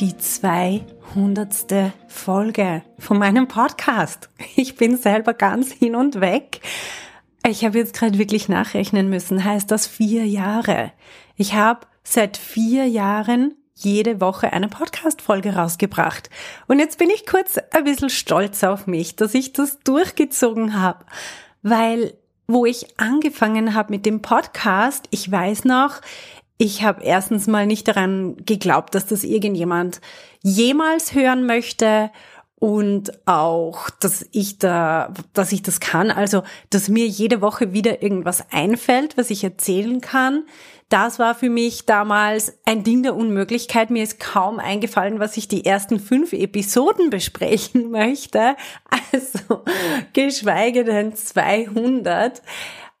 die 200. Folge von meinem Podcast. Ich bin selber ganz hin und weg. Ich habe jetzt gerade wirklich nachrechnen müssen. Heißt das vier Jahre? Ich habe seit vier Jahren jede Woche eine Podcast-Folge rausgebracht. Und jetzt bin ich kurz ein bisschen stolz auf mich, dass ich das durchgezogen habe. Weil wo ich angefangen habe mit dem Podcast, ich weiß noch, ich habe erstens mal nicht daran geglaubt, dass das irgendjemand jemals hören möchte und auch, dass ich da, dass ich das kann. Also, dass mir jede Woche wieder irgendwas einfällt, was ich erzählen kann. Das war für mich damals ein Ding der Unmöglichkeit. Mir ist kaum eingefallen, was ich die ersten fünf Episoden besprechen möchte. Also, geschweige denn 200.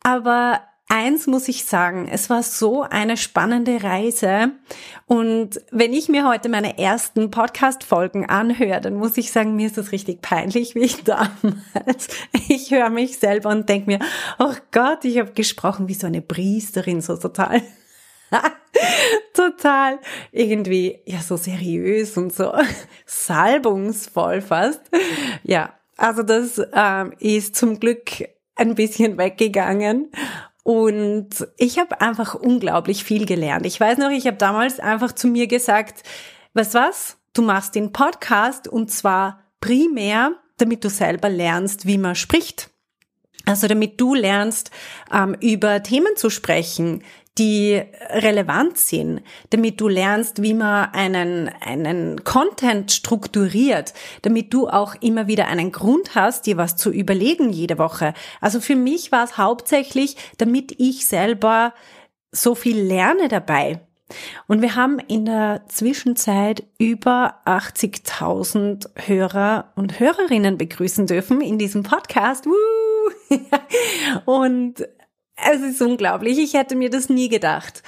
Aber eins muss ich sagen, es war so eine spannende Reise. Und wenn ich mir heute meine ersten Podcast-Folgen anhöre, dann muss ich sagen, mir ist das richtig peinlich, wie ich damals. Ich höre mich selber und denke mir, oh Gott, ich habe gesprochen wie so eine Priesterin, so total. total irgendwie, ja, so seriös und so salbungsvoll fast. Ja, also das ähm, ist zum Glück ein bisschen weggegangen und ich habe einfach unglaublich viel gelernt. Ich weiß noch, ich habe damals einfach zu mir gesagt, weißt was, du machst den Podcast und zwar primär, damit du selber lernst, wie man spricht. Also damit du lernst, ähm, über Themen zu sprechen, die relevant sind, damit du lernst, wie man einen, einen Content strukturiert, damit du auch immer wieder einen Grund hast, dir was zu überlegen jede Woche. Also für mich war es hauptsächlich, damit ich selber so viel lerne dabei. Und wir haben in der Zwischenzeit über 80.000 Hörer und Hörerinnen begrüßen dürfen in diesem Podcast. Und es ist unglaublich. Ich hätte mir das nie gedacht.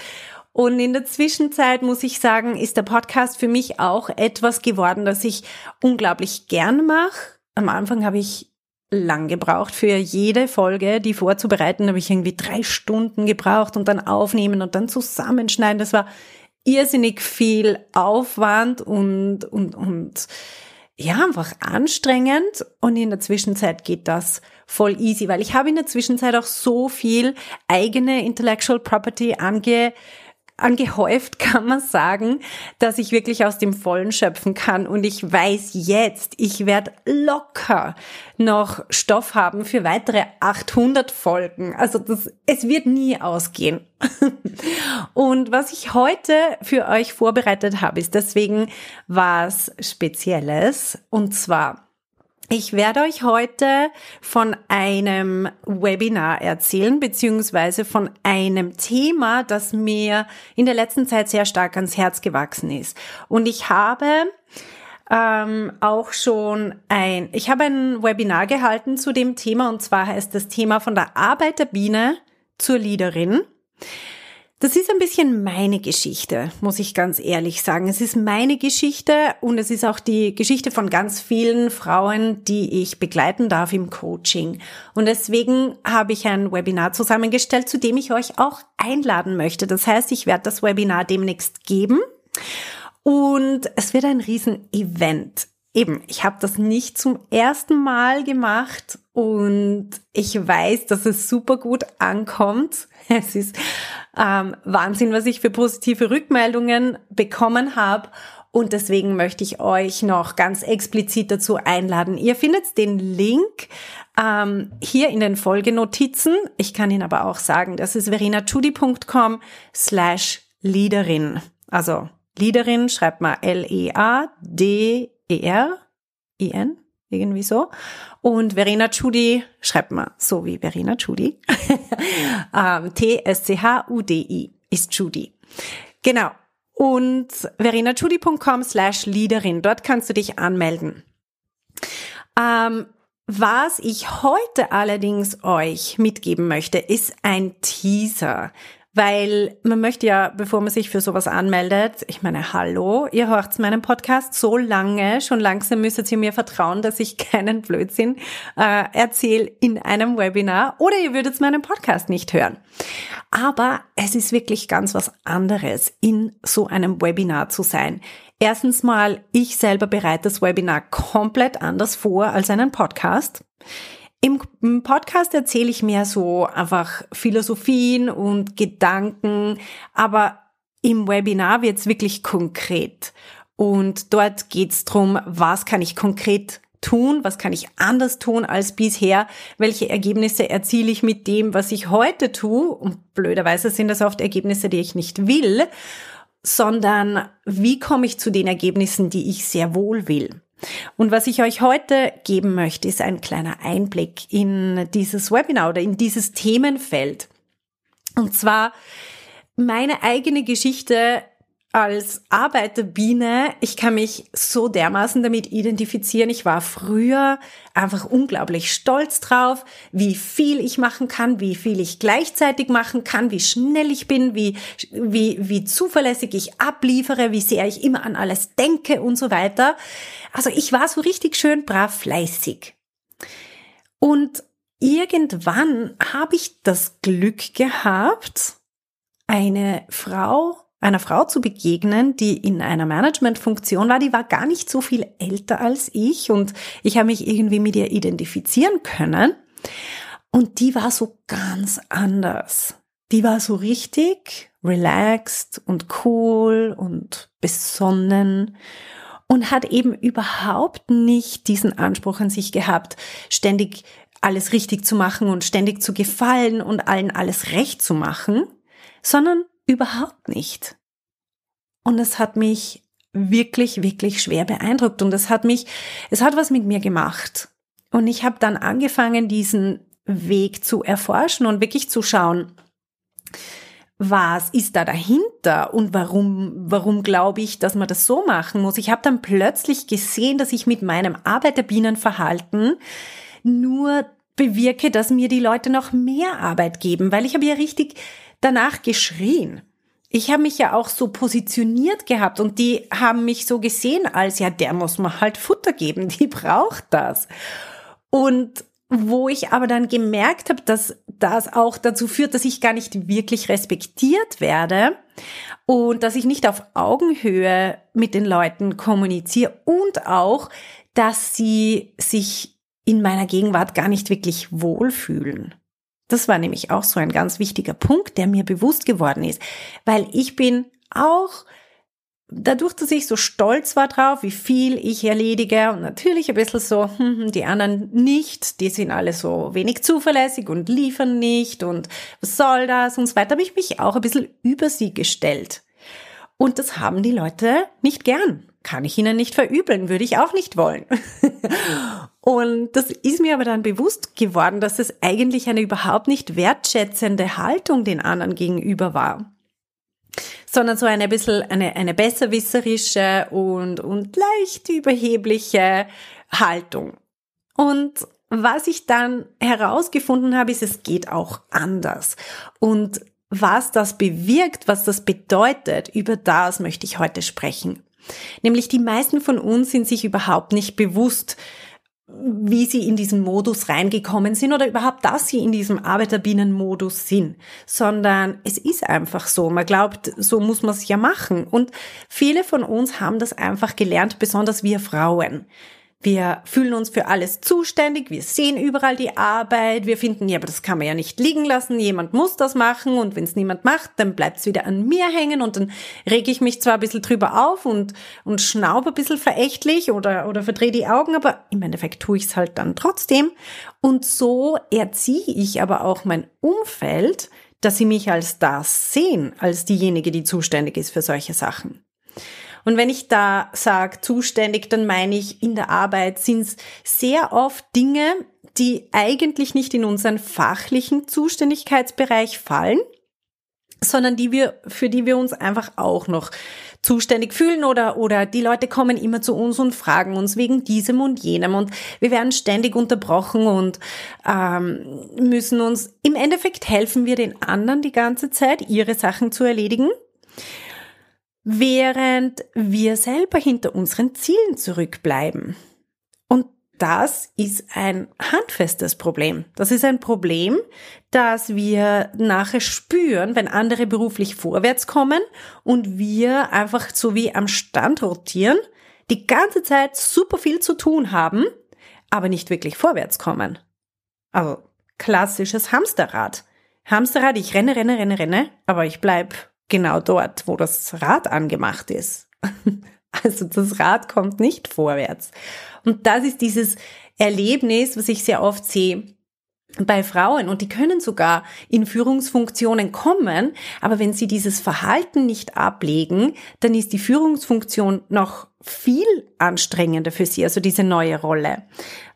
Und in der Zwischenzeit muss ich sagen, ist der Podcast für mich auch etwas geworden, das ich unglaublich gern mache. Am Anfang habe ich lang gebraucht für jede Folge, die vorzubereiten, habe ich irgendwie drei Stunden gebraucht und dann aufnehmen und dann zusammenschneiden. Das war irrsinnig viel Aufwand und, und, und ja, einfach anstrengend. Und in der Zwischenzeit geht das voll easy, weil ich habe in der Zwischenzeit auch so viel eigene Intellectual Property ange angehäuft, kann man sagen, dass ich wirklich aus dem Vollen schöpfen kann. Und ich weiß jetzt, ich werde locker noch Stoff haben für weitere 800 Folgen. Also das, es wird nie ausgehen. Und was ich heute für euch vorbereitet habe, ist deswegen was Spezielles. Und zwar ich werde euch heute von einem Webinar erzählen, beziehungsweise von einem Thema, das mir in der letzten Zeit sehr stark ans Herz gewachsen ist. Und ich habe ähm, auch schon ein, ich habe ein Webinar gehalten zu dem Thema, und zwar heißt das Thema von der Arbeiterbiene zur Leaderin. Das ist ein bisschen meine Geschichte, muss ich ganz ehrlich sagen. Es ist meine Geschichte und es ist auch die Geschichte von ganz vielen Frauen, die ich begleiten darf im Coaching. Und deswegen habe ich ein Webinar zusammengestellt, zu dem ich euch auch einladen möchte. Das heißt, ich werde das Webinar demnächst geben und es wird ein Riesen-Event. Eben, ich habe das nicht zum ersten Mal gemacht und ich weiß, dass es super gut ankommt. Es ist ähm, Wahnsinn, was ich für positive Rückmeldungen bekommen habe. Und deswegen möchte ich euch noch ganz explizit dazu einladen. Ihr findet den Link ähm, hier in den Folgenotizen. Ich kann Ihnen aber auch sagen, das ist verenachudi.com slash Leaderin. Also Leaderin schreibt mal L-E-A-D-E-R-I-N irgendwie so. Und Verena Chudi schreibt man so wie Verena Chudi. ähm, T-S-C-H-U-D-I ist Chudi. Genau. und verenachudi.com slash Leaderin. Dort kannst du dich anmelden. Ähm, was ich heute allerdings euch mitgeben möchte, ist ein Teaser. Weil man möchte ja, bevor man sich für sowas anmeldet, ich meine, hallo, ihr hört meinen Podcast so lange, schon langsam müsstet ihr mir vertrauen, dass ich keinen Blödsinn äh, erzähle in einem Webinar oder ihr würdet meinen Podcast nicht hören. Aber es ist wirklich ganz was anderes, in so einem Webinar zu sein. Erstens mal, ich selber bereite das Webinar komplett anders vor als einen Podcast. Im Podcast erzähle ich mehr so einfach Philosophien und Gedanken, aber im Webinar wird es wirklich konkret. Und dort geht es darum, was kann ich konkret tun, was kann ich anders tun als bisher, welche Ergebnisse erziele ich mit dem, was ich heute tue. Und blöderweise sind das oft Ergebnisse, die ich nicht will, sondern wie komme ich zu den Ergebnissen, die ich sehr wohl will. Und was ich euch heute geben möchte, ist ein kleiner Einblick in dieses Webinar oder in dieses Themenfeld. Und zwar meine eigene Geschichte als Arbeiterbiene, ich kann mich so dermaßen damit identifizieren. Ich war früher einfach unglaublich stolz drauf, wie viel ich machen kann, wie viel ich gleichzeitig machen kann, wie schnell ich bin, wie, wie, wie zuverlässig ich abliefere, wie sehr ich immer an alles denke und so weiter. Also ich war so richtig schön brav fleißig. Und irgendwann habe ich das Glück gehabt, eine Frau einer Frau zu begegnen, die in einer Managementfunktion war, die war gar nicht so viel älter als ich und ich habe mich irgendwie mit ihr identifizieren können. Und die war so ganz anders. Die war so richtig relaxed und cool und besonnen und hat eben überhaupt nicht diesen Anspruch an sich gehabt, ständig alles richtig zu machen und ständig zu gefallen und allen alles recht zu machen, sondern Überhaupt nicht. Und es hat mich wirklich, wirklich schwer beeindruckt und es hat mich, es hat was mit mir gemacht. Und ich habe dann angefangen, diesen Weg zu erforschen und wirklich zu schauen, was ist da dahinter und warum, warum glaube ich, dass man das so machen muss. Ich habe dann plötzlich gesehen, dass ich mit meinem Arbeiterbienenverhalten nur bewirke, dass mir die Leute noch mehr Arbeit geben, weil ich habe ja richtig danach geschrien. Ich habe mich ja auch so positioniert gehabt und die haben mich so gesehen als, ja, der muss man halt Futter geben, die braucht das. Und wo ich aber dann gemerkt habe, dass das auch dazu führt, dass ich gar nicht wirklich respektiert werde und dass ich nicht auf Augenhöhe mit den Leuten kommuniziere und auch, dass sie sich in meiner Gegenwart gar nicht wirklich wohlfühlen. Das war nämlich auch so ein ganz wichtiger Punkt, der mir bewusst geworden ist, weil ich bin auch dadurch, dass ich so stolz war drauf, wie viel ich erledige und natürlich ein bisschen so, hm, hm, die anderen nicht, die sind alle so wenig zuverlässig und liefern nicht und was soll das und so weiter, habe ich mich auch ein bisschen über sie gestellt. Und das haben die Leute nicht gern. Kann ich ihnen nicht verübeln, würde ich auch nicht wollen. Und das ist mir aber dann bewusst geworden, dass es eigentlich eine überhaupt nicht wertschätzende Haltung den anderen gegenüber war. Sondern so eine bisschen eine, eine besserwisserische und, und leicht überhebliche Haltung. Und was ich dann herausgefunden habe, ist, es geht auch anders. Und was das bewirkt, was das bedeutet, über das möchte ich heute sprechen. Nämlich die meisten von uns sind sich überhaupt nicht bewusst, wie sie in diesen Modus reingekommen sind oder überhaupt, dass sie in diesem Arbeiterbienenmodus sind, sondern es ist einfach so. Man glaubt, so muss man es ja machen. Und viele von uns haben das einfach gelernt, besonders wir Frauen. Wir fühlen uns für alles zuständig, wir sehen überall die Arbeit, wir finden, ja, aber das kann man ja nicht liegen lassen, jemand muss das machen und wenn es niemand macht, dann bleibt es wieder an mir hängen und dann rege ich mich zwar ein bisschen drüber auf und, und schnaube ein bisschen verächtlich oder, oder verdrehe die Augen, aber im Endeffekt tue ich es halt dann trotzdem. Und so erziehe ich aber auch mein Umfeld, dass sie mich als das sehen, als diejenige, die zuständig ist für solche Sachen. Und wenn ich da sage zuständig, dann meine ich, in der Arbeit sind es sehr oft Dinge, die eigentlich nicht in unseren fachlichen Zuständigkeitsbereich fallen, sondern die wir, für die wir uns einfach auch noch zuständig fühlen oder, oder die Leute kommen immer zu uns und fragen uns wegen diesem und jenem. Und wir werden ständig unterbrochen und ähm, müssen uns, im Endeffekt helfen wir den anderen die ganze Zeit, ihre Sachen zu erledigen, während wir selber hinter unseren Zielen zurückbleiben. Und das ist ein handfestes Problem. Das ist ein Problem, das wir nachher spüren, wenn andere beruflich vorwärts kommen und wir einfach so wie am Stand rotieren, die ganze Zeit super viel zu tun haben, aber nicht wirklich vorwärts kommen. Also klassisches Hamsterrad. Hamsterrad, ich renne, renne, renne, renne, aber ich bleib genau dort, wo das Rad angemacht ist. Also das Rad kommt nicht vorwärts. Und das ist dieses Erlebnis, was ich sehr oft sehe bei Frauen und die können sogar in Führungsfunktionen kommen, aber wenn sie dieses Verhalten nicht ablegen, dann ist die Führungsfunktion noch viel anstrengender für sie, also diese neue Rolle,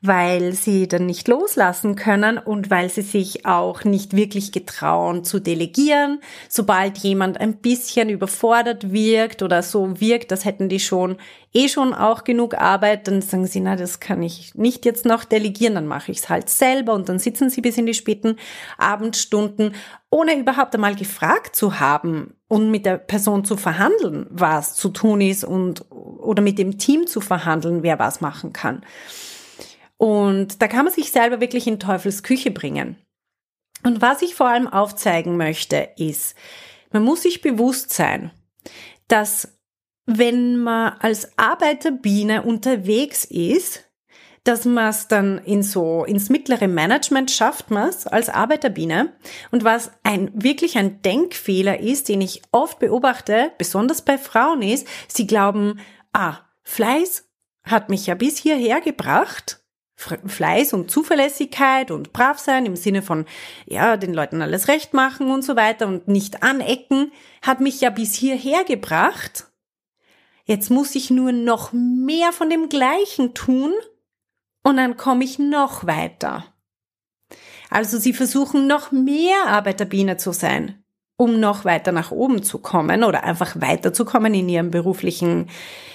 weil sie dann nicht loslassen können und weil sie sich auch nicht wirklich getrauen zu delegieren. Sobald jemand ein bisschen überfordert wirkt oder so wirkt, das hätten die schon eh schon auch genug Arbeit, dann sagen sie, na, das kann ich nicht jetzt noch delegieren, dann mache ich es halt selber und dann sitzen sie bis in die späten Abendstunden, ohne überhaupt einmal gefragt zu haben, und mit der Person zu verhandeln, was zu tun ist und oder mit dem Team zu verhandeln, wer was machen kann. Und da kann man sich selber wirklich in Teufels Küche bringen. Und was ich vor allem aufzeigen möchte, ist, man muss sich bewusst sein, dass wenn man als Arbeiterbiene unterwegs ist, dass man es dann in so, ins mittlere Management schafft man es als Arbeiterbiene. Und was ein, wirklich ein Denkfehler ist, den ich oft beobachte, besonders bei Frauen ist, sie glauben, ah, Fleiß hat mich ja bis hierher gebracht. Fleiß und Zuverlässigkeit und brav sein im Sinne von, ja, den Leuten alles recht machen und so weiter und nicht anecken, hat mich ja bis hierher gebracht. Jetzt muss ich nur noch mehr von dem Gleichen tun und dann komme ich noch weiter. Also sie versuchen noch mehr Arbeiterbiene zu sein, um noch weiter nach oben zu kommen oder einfach weiterzukommen in ihrem beruflichen,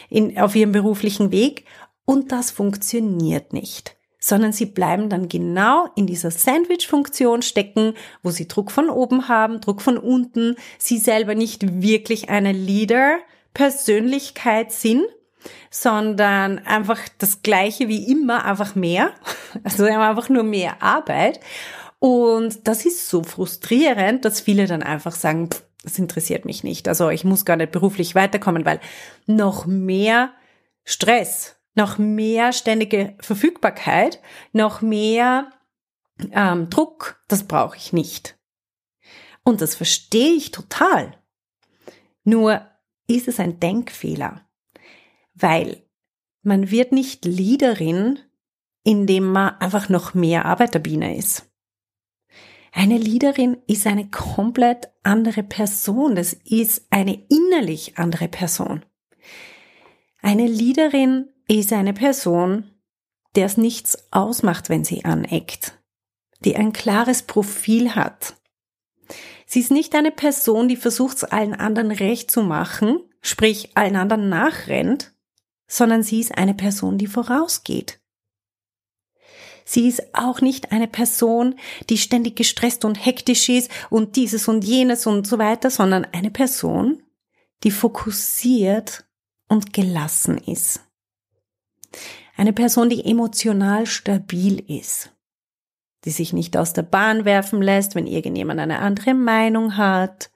in, auf ihrem beruflichen Weg. Und das funktioniert nicht sondern sie bleiben dann genau in dieser Sandwich-Funktion stecken, wo sie Druck von oben haben, Druck von unten, sie selber nicht wirklich eine Leader-Persönlichkeit sind, sondern einfach das Gleiche wie immer, einfach mehr. Also einfach nur mehr Arbeit. Und das ist so frustrierend, dass viele dann einfach sagen, pff, das interessiert mich nicht. Also ich muss gar nicht beruflich weiterkommen, weil noch mehr Stress, noch mehr ständige Verfügbarkeit, noch mehr ähm, Druck, das brauche ich nicht. Und das verstehe ich total. Nur ist es ein Denkfehler weil man wird nicht Leaderin, indem man einfach noch mehr Arbeiterbiene ist. Eine Leaderin ist eine komplett andere Person. Das ist eine innerlich andere Person. Eine Leaderin ist eine Person, der es nichts ausmacht, wenn sie aneckt, die ein klares Profil hat. Sie ist nicht eine Person, die versucht, es allen anderen recht zu machen, sprich allen anderen nachrennt, sondern sie ist eine Person, die vorausgeht. Sie ist auch nicht eine Person, die ständig gestresst und hektisch ist und dieses und jenes und so weiter, sondern eine Person, die fokussiert und gelassen ist. Eine Person, die emotional stabil ist, die sich nicht aus der Bahn werfen lässt, wenn irgendjemand eine andere Meinung hat,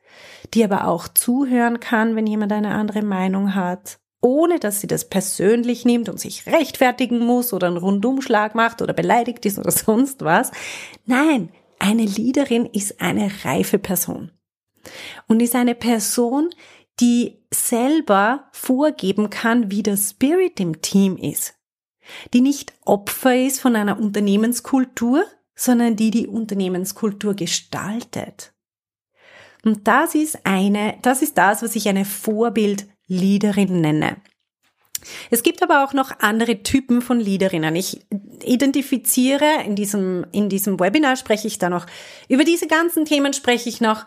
die aber auch zuhören kann, wenn jemand eine andere Meinung hat, ohne dass sie das persönlich nimmt und sich rechtfertigen muss oder einen Rundumschlag macht oder beleidigt ist oder sonst was. Nein, eine Leaderin ist eine reife Person und ist eine Person, die selber vorgeben kann, wie der Spirit im Team ist, die nicht Opfer ist von einer Unternehmenskultur, sondern die die Unternehmenskultur gestaltet. Und das ist eine, das ist das, was ich eine Vorbild Leaderin nenne. Es gibt aber auch noch andere Typen von Leaderinnen. Ich identifiziere in diesem, in diesem Webinar spreche ich da noch, über diese ganzen Themen spreche ich noch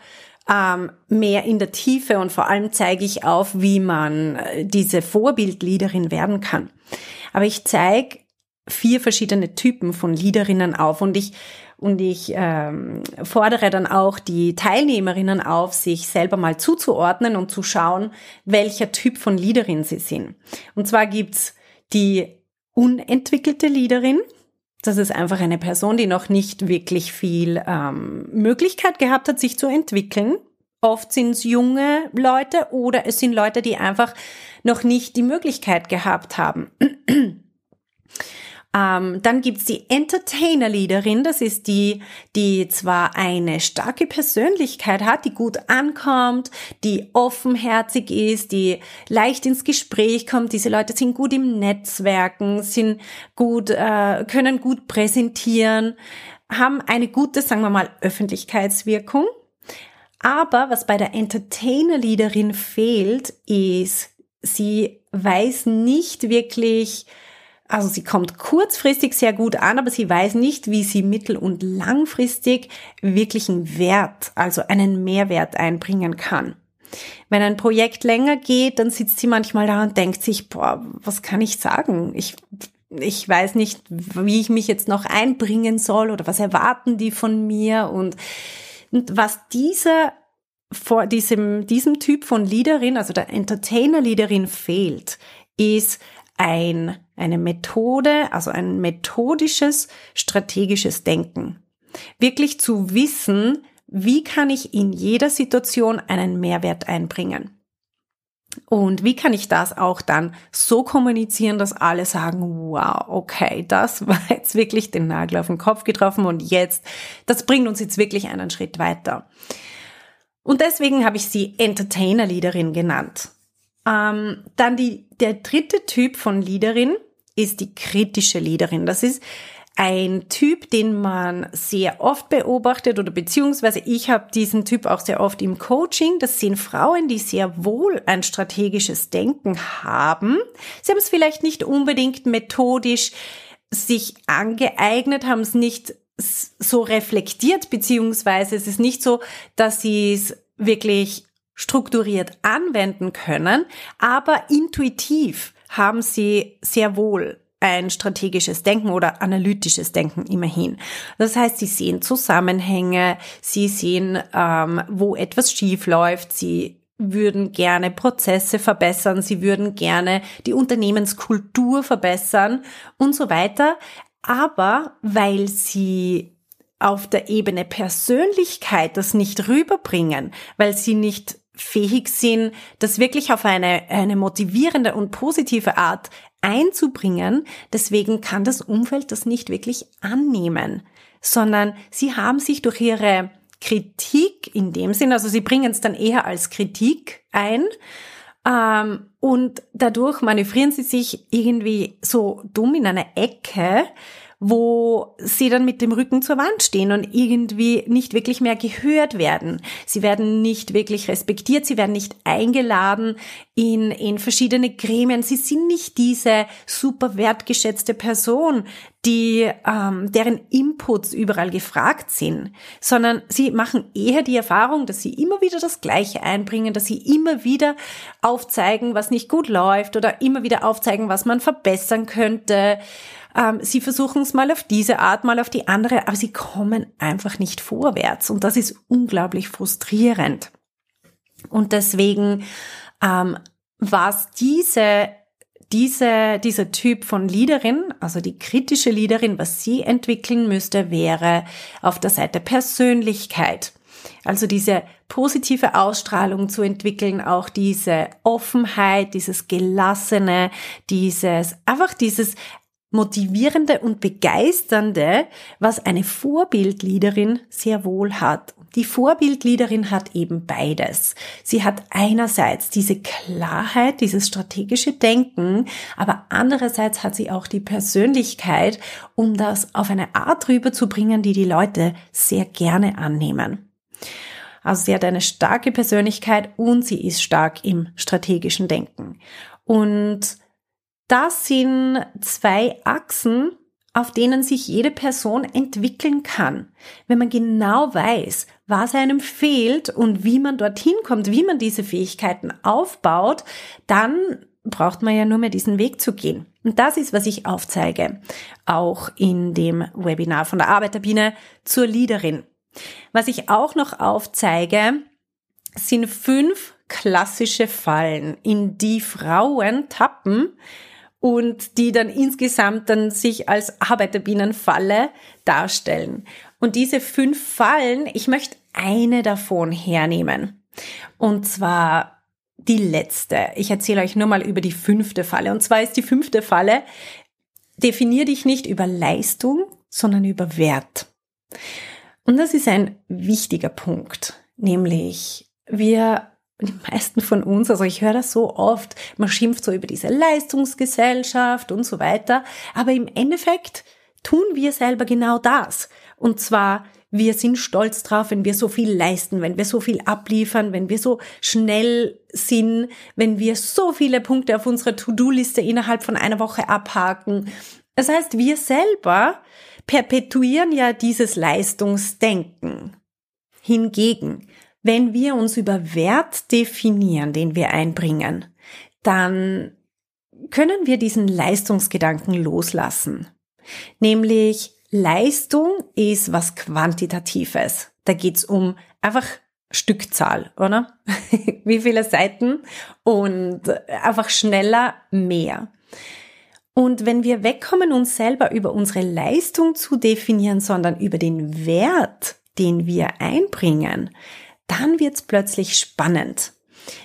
ähm, mehr in der Tiefe und vor allem zeige ich auf, wie man äh, diese Vorbildleaderin werden kann. Aber ich zeige vier verschiedene Typen von Leaderinnen auf und ich und ich ähm, fordere dann auch die Teilnehmerinnen auf, sich selber mal zuzuordnen und zu schauen, welcher Typ von Leaderin sie sind. Und zwar gibt's die unentwickelte Leaderin. Das ist einfach eine Person, die noch nicht wirklich viel ähm, Möglichkeit gehabt hat, sich zu entwickeln. Oft sind es junge Leute oder es sind Leute, die einfach noch nicht die Möglichkeit gehabt haben. Ähm, dann gibt's die Entertainer-Leaderin, das ist die, die zwar eine starke Persönlichkeit hat, die gut ankommt, die offenherzig ist, die leicht ins Gespräch kommt. Diese Leute sind gut im Netzwerken, sind gut, äh, können gut präsentieren, haben eine gute, sagen wir mal, Öffentlichkeitswirkung. Aber was bei der Entertainer-Leaderin fehlt, ist, sie weiß nicht wirklich, also sie kommt kurzfristig sehr gut an, aber sie weiß nicht, wie sie mittel- und langfristig wirklichen Wert, also einen Mehrwert einbringen kann. Wenn ein Projekt länger geht, dann sitzt sie manchmal da und denkt sich, boah, was kann ich sagen? Ich, ich weiß nicht, wie ich mich jetzt noch einbringen soll oder was erwarten die von mir und, und was dieser vor diesem, diesem Typ von Leaderin, also der Entertainer-Leaderin fehlt, ist ein, eine Methode, also ein methodisches, strategisches Denken. Wirklich zu wissen, wie kann ich in jeder Situation einen Mehrwert einbringen. Und wie kann ich das auch dann so kommunizieren, dass alle sagen, wow, okay, das war jetzt wirklich den Nagel auf den Kopf getroffen und jetzt, das bringt uns jetzt wirklich einen Schritt weiter. Und deswegen habe ich sie Entertainer-Leaderin genannt. Ähm, dann die, der dritte Typ von Leaderin ist die kritische Leaderin. Das ist ein Typ, den man sehr oft beobachtet oder beziehungsweise ich habe diesen Typ auch sehr oft im Coaching. Das sind Frauen, die sehr wohl ein strategisches Denken haben. Sie haben es vielleicht nicht unbedingt methodisch sich angeeignet, haben es nicht so reflektiert, beziehungsweise es ist nicht so, dass sie es wirklich strukturiert anwenden können, aber intuitiv haben sie sehr wohl ein strategisches Denken oder analytisches Denken immerhin. Das heißt, sie sehen Zusammenhänge, sie sehen, ähm, wo etwas schief läuft, sie würden gerne Prozesse verbessern, sie würden gerne die Unternehmenskultur verbessern und so weiter. Aber weil sie auf der Ebene Persönlichkeit das nicht rüberbringen, weil sie nicht fähig sind, das wirklich auf eine, eine motivierende und positive Art einzubringen. Deswegen kann das Umfeld das nicht wirklich annehmen, sondern sie haben sich durch ihre Kritik in dem Sinn, also sie bringen es dann eher als Kritik ein, ähm, und dadurch manövrieren sie sich irgendwie so dumm in eine Ecke, wo sie dann mit dem Rücken zur Wand stehen und irgendwie nicht wirklich mehr gehört werden. Sie werden nicht wirklich respektiert, sie werden nicht eingeladen in, in verschiedene Gremien. Sie sind nicht diese super wertgeschätzte Person, die, ähm, deren Inputs überall gefragt sind, sondern sie machen eher die Erfahrung, dass sie immer wieder das Gleiche einbringen, dass sie immer wieder aufzeigen, was nicht gut läuft oder immer wieder aufzeigen, was man verbessern könnte. Ähm, sie versuchen es mal auf diese Art, mal auf die andere, aber sie kommen einfach nicht vorwärts. Und das ist unglaublich frustrierend. Und deswegen, ähm, was diese diese, dieser Typ von Leaderin, also die kritische Leaderin, was sie entwickeln müsste, wäre auf der Seite Persönlichkeit. Also diese positive Ausstrahlung zu entwickeln, auch diese Offenheit, dieses Gelassene, dieses, einfach dieses motivierende und begeisternde, was eine Vorbildleaderin sehr wohl hat. Die Vorbildleaderin hat eben beides. Sie hat einerseits diese Klarheit, dieses strategische Denken, aber andererseits hat sie auch die Persönlichkeit, um das auf eine Art rüberzubringen, die die Leute sehr gerne annehmen. Also sie hat eine starke Persönlichkeit und sie ist stark im strategischen Denken. Und das sind zwei Achsen, auf denen sich jede Person entwickeln kann. Wenn man genau weiß, was einem fehlt und wie man dorthin kommt, wie man diese Fähigkeiten aufbaut, dann braucht man ja nur mehr diesen Weg zu gehen. Und das ist, was ich aufzeige, auch in dem Webinar von der Arbeiterbiene zur Leaderin. Was ich auch noch aufzeige, sind fünf klassische Fallen, in die Frauen tappen, und die dann insgesamt dann sich als Arbeiterbienenfalle darstellen. Und diese fünf Fallen, ich möchte eine davon hernehmen. Und zwar die letzte. Ich erzähle euch nur mal über die fünfte Falle. Und zwar ist die fünfte Falle, definier dich nicht über Leistung, sondern über Wert. Und das ist ein wichtiger Punkt, nämlich wir die meisten von uns, also ich höre das so oft, man schimpft so über diese Leistungsgesellschaft und so weiter, aber im Endeffekt tun wir selber genau das. Und zwar, wir sind stolz drauf, wenn wir so viel leisten, wenn wir so viel abliefern, wenn wir so schnell sind, wenn wir so viele Punkte auf unserer To-Do-Liste innerhalb von einer Woche abhaken. Das heißt, wir selber perpetuieren ja dieses Leistungsdenken. Hingegen, wenn wir uns über Wert definieren, den wir einbringen, dann können wir diesen Leistungsgedanken loslassen. Nämlich Leistung ist was Quantitatives. Da geht's um einfach Stückzahl, oder? Wie viele Seiten und einfach schneller mehr. Und wenn wir wegkommen, uns selber über unsere Leistung zu definieren, sondern über den Wert, den wir einbringen, dann wird's plötzlich spannend,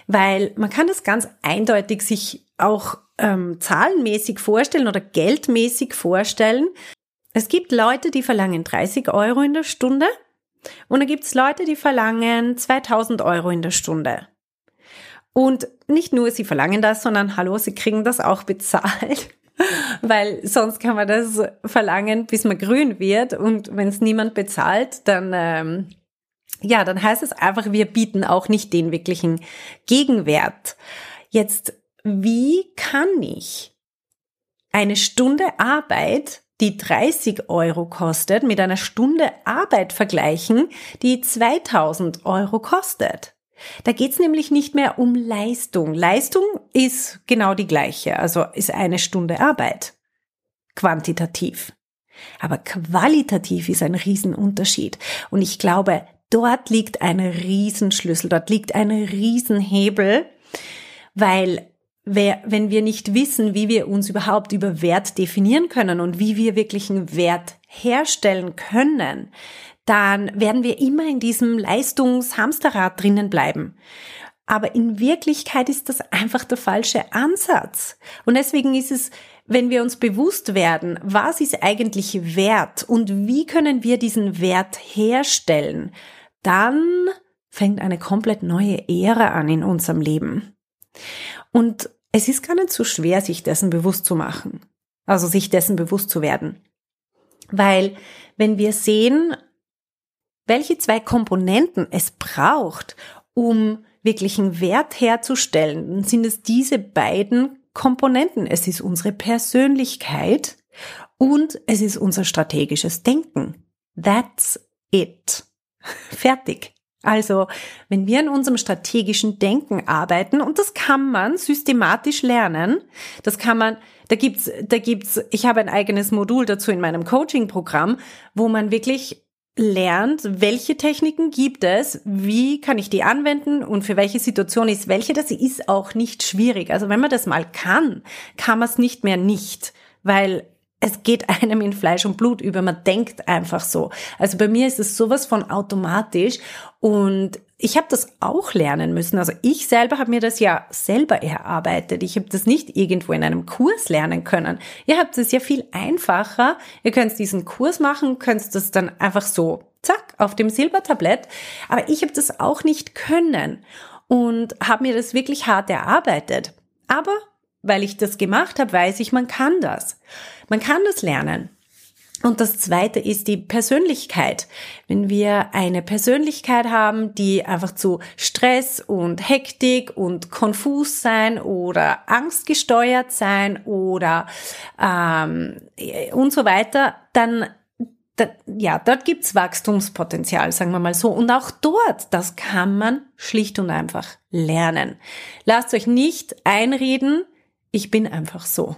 weil man kann das ganz eindeutig sich auch ähm, zahlenmäßig vorstellen oder geldmäßig vorstellen. Es gibt Leute, die verlangen 30 Euro in der Stunde und dann gibt's Leute, die verlangen 2000 Euro in der Stunde. Und nicht nur sie verlangen das, sondern hallo, sie kriegen das auch bezahlt. Weil sonst kann man das verlangen, bis man grün wird. Und wenn es niemand bezahlt, dann ähm, ja, dann heißt es einfach, wir bieten auch nicht den wirklichen Gegenwert. Jetzt, wie kann ich eine Stunde Arbeit, die 30 Euro kostet, mit einer Stunde Arbeit vergleichen, die 2000 Euro kostet? Da geht's nämlich nicht mehr um Leistung. Leistung ist genau die gleiche, also ist eine Stunde Arbeit. Quantitativ. Aber qualitativ ist ein Riesenunterschied. Und ich glaube, dort liegt ein Riesenschlüssel, dort liegt ein Riesenhebel, weil wenn wir nicht wissen, wie wir uns überhaupt über Wert definieren können und wie wir wirklich einen Wert herstellen können, dann werden wir immer in diesem Leistungshamsterrad drinnen bleiben. Aber in Wirklichkeit ist das einfach der falsche Ansatz. Und deswegen ist es, wenn wir uns bewusst werden, was ist eigentlich Wert und wie können wir diesen Wert herstellen, dann fängt eine komplett neue Ära an in unserem Leben. Und es ist gar nicht so schwer, sich dessen bewusst zu machen. Also sich dessen bewusst zu werden. Weil wenn wir sehen, welche zwei Komponenten es braucht, um wirklichen Wert herzustellen, dann sind es diese beiden Komponenten. Es ist unsere Persönlichkeit und es ist unser strategisches Denken. That's it. Fertig. Also, wenn wir an unserem strategischen Denken arbeiten, und das kann man systematisch lernen, das kann man, da gibt's, da gibt's, ich habe ein eigenes Modul dazu in meinem Coaching-Programm, wo man wirklich lernt, welche Techniken gibt es, wie kann ich die anwenden und für welche Situation ist welche. Das ist auch nicht schwierig. Also wenn man das mal kann, kann man es nicht mehr nicht, weil es geht einem in Fleisch und Blut über, man denkt einfach so. Also bei mir ist es sowas von automatisch und ich habe das auch lernen müssen. Also ich selber habe mir das ja selber erarbeitet. Ich habe das nicht irgendwo in einem Kurs lernen können. Ihr habt es ja viel einfacher. Ihr könnt diesen Kurs machen, könnt das dann einfach so, zack, auf dem Silbertablett. Aber ich habe das auch nicht können und habe mir das wirklich hart erarbeitet. Aber weil ich das gemacht habe, weiß ich, man kann das. Man kann das lernen. Und das zweite ist die Persönlichkeit. Wenn wir eine Persönlichkeit haben, die einfach zu Stress und Hektik und konfus sein oder angstgesteuert sein oder ähm, und so weiter, dann da, ja, dort gibt's Wachstumspotenzial, sagen wir mal so. Und auch dort, das kann man schlicht und einfach lernen. Lasst euch nicht einreden, ich bin einfach so.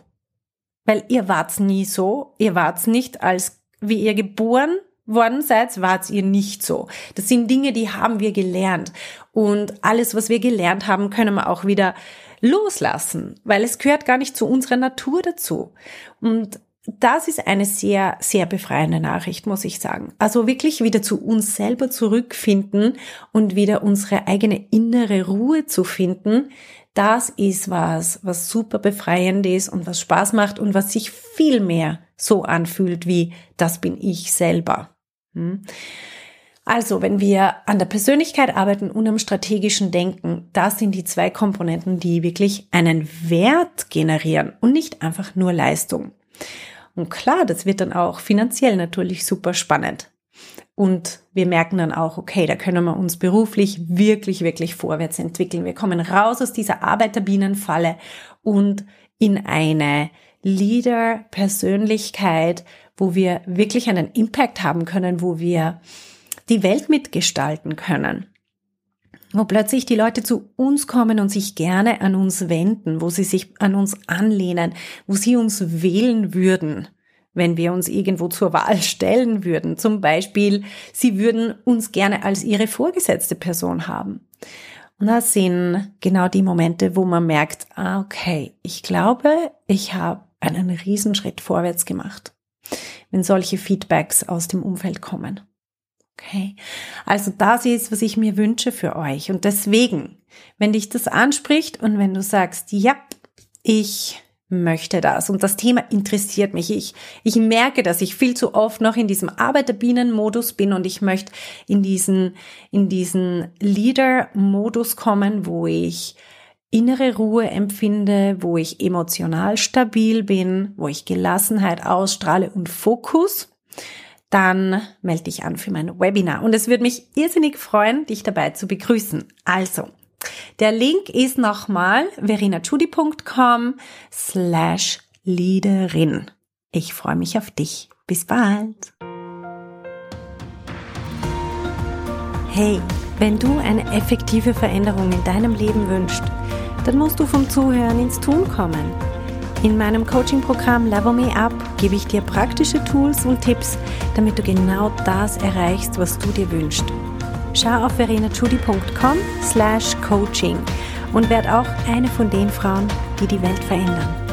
Weil ihr wart's nie so, ihr wart's nicht als, wie ihr geboren worden seid, wart's ihr nicht so. Das sind Dinge, die haben wir gelernt. Und alles, was wir gelernt haben, können wir auch wieder loslassen, weil es gehört gar nicht zu unserer Natur dazu. Und das ist eine sehr, sehr befreiende Nachricht, muss ich sagen. Also wirklich wieder zu uns selber zurückfinden und wieder unsere eigene innere Ruhe zu finden, das ist was, was super befreiend ist und was Spaß macht und was sich viel mehr so anfühlt wie, das bin ich selber. Hm? Also, wenn wir an der Persönlichkeit arbeiten und am strategischen Denken, das sind die zwei Komponenten, die wirklich einen Wert generieren und nicht einfach nur Leistung. Und klar, das wird dann auch finanziell natürlich super spannend. Und wir merken dann auch, okay, da können wir uns beruflich wirklich, wirklich vorwärts entwickeln. Wir kommen raus aus dieser Arbeiterbienenfalle und in eine Leader-Persönlichkeit, wo wir wirklich einen Impact haben können, wo wir die Welt mitgestalten können. Wo plötzlich die Leute zu uns kommen und sich gerne an uns wenden, wo sie sich an uns anlehnen, wo sie uns wählen würden wenn wir uns irgendwo zur Wahl stellen würden. Zum Beispiel, sie würden uns gerne als ihre vorgesetzte Person haben. Und das sind genau die Momente, wo man merkt, ah, okay, ich glaube, ich habe einen Riesenschritt vorwärts gemacht, wenn solche Feedbacks aus dem Umfeld kommen. Okay. Also das ist, was ich mir wünsche für euch. Und deswegen, wenn dich das anspricht und wenn du sagst, ja, ich möchte das und das Thema interessiert mich. Ich, ich merke, dass ich viel zu oft noch in diesem Arbeiterbienenmodus bin und ich möchte in diesen, in diesen Leader-Modus kommen, wo ich innere Ruhe empfinde, wo ich emotional stabil bin, wo ich Gelassenheit ausstrahle und Fokus, dann melde dich an für mein Webinar. Und es würde mich irrsinnig freuen, dich dabei zu begrüßen. Also, der Link ist nochmal verinachudi.com slash Leaderin. Ich freue mich auf dich. Bis bald. Hey, wenn du eine effektive Veränderung in deinem Leben wünschst, dann musst du vom Zuhören ins Tun kommen. In meinem Coaching-Programm Level Me Up gebe ich dir praktische Tools und Tipps, damit du genau das erreichst, was du dir wünschst schau auf verenachudi.com slash coaching und werd auch eine von den Frauen, die die Welt verändern.